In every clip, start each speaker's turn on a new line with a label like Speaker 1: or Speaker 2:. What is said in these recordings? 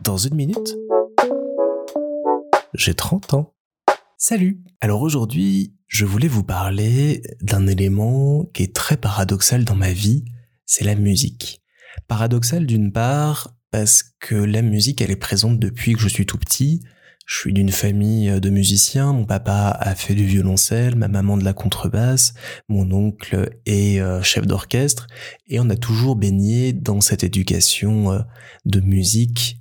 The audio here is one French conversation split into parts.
Speaker 1: Dans une minute, j'ai 30 ans. Salut Alors aujourd'hui, je voulais vous parler d'un élément qui est très paradoxal dans ma vie, c'est la musique. Paradoxal d'une part parce que la musique elle est présente depuis que je suis tout petit, je suis d'une famille euh, de musiciens. Mon papa a fait du violoncelle, ma maman de la contrebasse, mon oncle est euh, chef d'orchestre, et on a toujours baigné dans cette éducation euh, de musique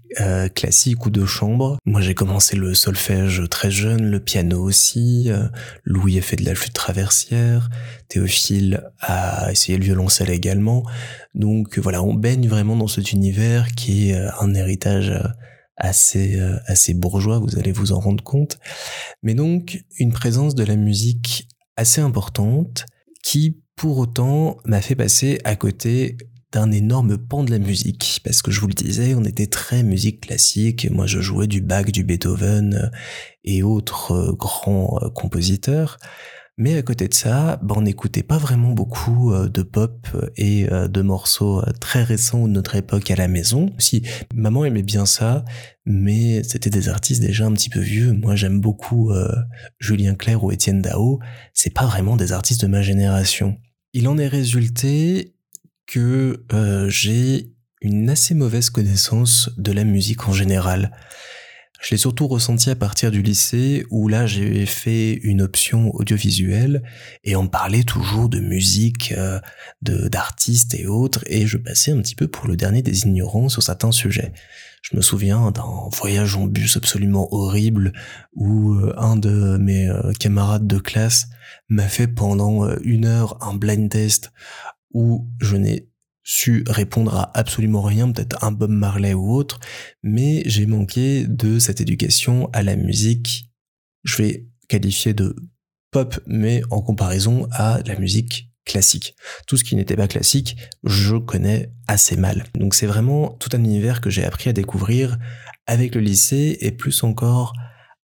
Speaker 1: classique ou de chambre. Moi, j'ai commencé le solfège très jeune, le piano aussi. Louis a fait de la flûte traversière. Théophile a essayé le violoncelle également. Donc voilà, on baigne vraiment dans cet univers qui est un héritage assez euh, assez bourgeois, vous allez vous en rendre compte. Mais donc une présence de la musique assez importante qui pour autant m'a fait passer à côté d'un énorme pan de la musique parce que je vous le disais, on était très musique classique, moi je jouais du Bach, du Beethoven euh, et autres euh, grands compositeurs. Mais à côté de ça, bah, on n'écoutait pas vraiment beaucoup euh, de pop et euh, de morceaux euh, très récents de notre époque à la maison. Si maman aimait bien ça, mais c'était des artistes déjà un petit peu vieux. Moi, j'aime beaucoup Julien Clerc ou Étienne Dao. C'est pas vraiment des artistes de ma génération. Il en est résulté que j'ai une assez mauvaise connaissance de la musique en général. Je l'ai surtout ressenti à partir du lycée où là j'ai fait une option audiovisuelle et on parlait toujours de musique, euh, d'artistes et autres et je passais un petit peu pour le dernier des ignorants sur certains sujets. Je me souviens d'un voyage en bus absolument horrible où euh, un de mes euh, camarades de classe m'a fait pendant une heure un blind test où je n'ai su répondre à absolument rien, peut-être un Bob Marley ou autre, mais j'ai manqué de cette éducation à la musique. Je vais qualifier de pop, mais en comparaison à la musique classique. Tout ce qui n'était pas classique, je connais assez mal. Donc c'est vraiment tout un univers que j'ai appris à découvrir avec le lycée et plus encore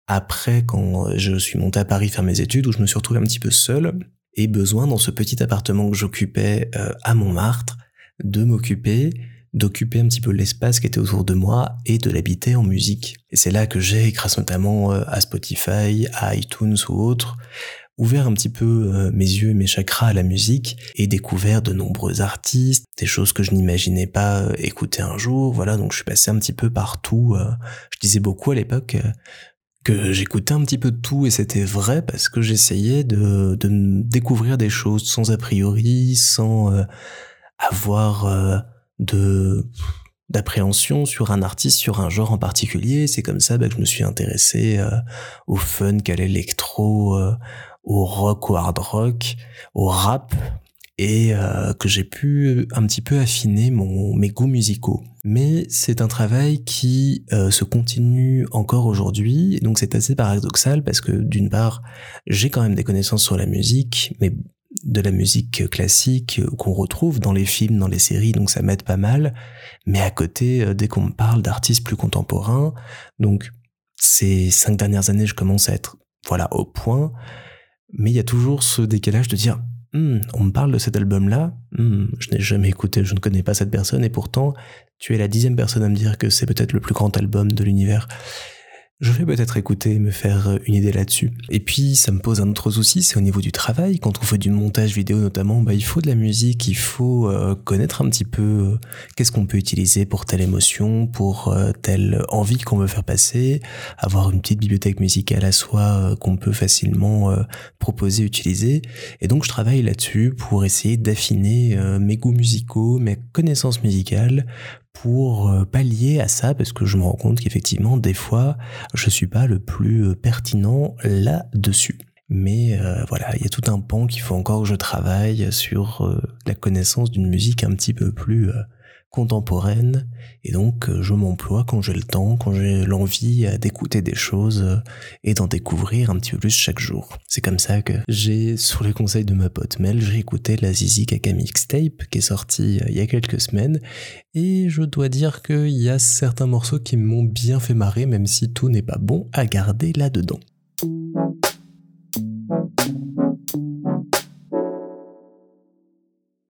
Speaker 1: après quand je suis monté à Paris faire mes études où je me suis retrouvé un petit peu seul et besoin dans ce petit appartement que j'occupais euh, à Montmartre de m'occuper, d'occuper un petit peu l'espace qui était autour de moi et de l'habiter en musique. Et c'est là que j'ai, grâce notamment euh, à Spotify, à iTunes ou autres, ouvert un petit peu euh, mes yeux et mes chakras à la musique et découvert de nombreux artistes, des choses que je n'imaginais pas euh, écouter un jour. Voilà, donc je suis passé un petit peu partout. Je disais beaucoup à l'époque que j'écoutais un petit peu de tout et c'était vrai parce que j'essayais de, de découvrir des choses sans a priori, sans avoir euh, de d'appréhension sur un artiste, sur un genre en particulier. C'est comme ça bah, que je me suis intéressé euh, au funk, à l'électro, euh, au rock, au hard rock, au rap, et que j'ai pu un petit peu affiner mon, mes goûts musicaux. Mais c'est un travail qui se continue encore aujourd'hui, donc c'est assez paradoxal parce que d'une part, j'ai quand même des connaissances sur la musique, mais de la musique classique qu'on retrouve dans les films, dans les séries, donc ça m'aide pas mal. Mais à côté, euh, dès qu'on me parle d'artistes plus contemporains, donc ces cinq dernières années, je commence à être voilà au point. Mais il y a toujours ce décalage de dire, hmm, on me parle de cet album-là, hmm, je n'ai jamais écouté, je ne connais pas cette personne, et pourtant, tu es la dixième personne à me dire que c'est peut-être le plus grand album de l'univers. Je vais peut-être écouter me faire euh, une idée là-dessus. Et puis, ça me pose un autre souci, c'est au niveau du travail. Quand on fait du montage vidéo notamment, bah, il faut de la musique, il faut euh, connaître un petit peu euh, qu'est-ce qu'on peut utiliser pour telle émotion, pour telle envie qu'on veut faire passer, avoir une petite bibliothèque musicale à soi qu'on peut facilement proposer, utiliser. Et donc, je travaille là-dessus pour essayer d'affiner mes goûts musicaux, mes connaissances musicales, pour euh, pallier à ça parce que je me rends compte qu'effectivement des fois je suis pas le plus euh, pertinent là-dessus. Mais euh, voilà, il y a tout un pan qu'il faut encore que je travaille sur la connaissance d'une musique un petit peu plus contemporaine et donc euh, je m'emploie quand j'ai le temps, quand j'ai l'envie euh, d'écouter des choses euh, et d'en découvrir un petit peu plus chaque jour. C'est comme ça que j'ai, sur les conseils de ma pote Mel, j'ai écouté la Zizi Kaka Mixtape qui est sortie il y a quelques semaines et je dois dire qu'il y a certains morceaux qui m'ont bien fait marrer même si tout n'est pas bon à garder là-dedans.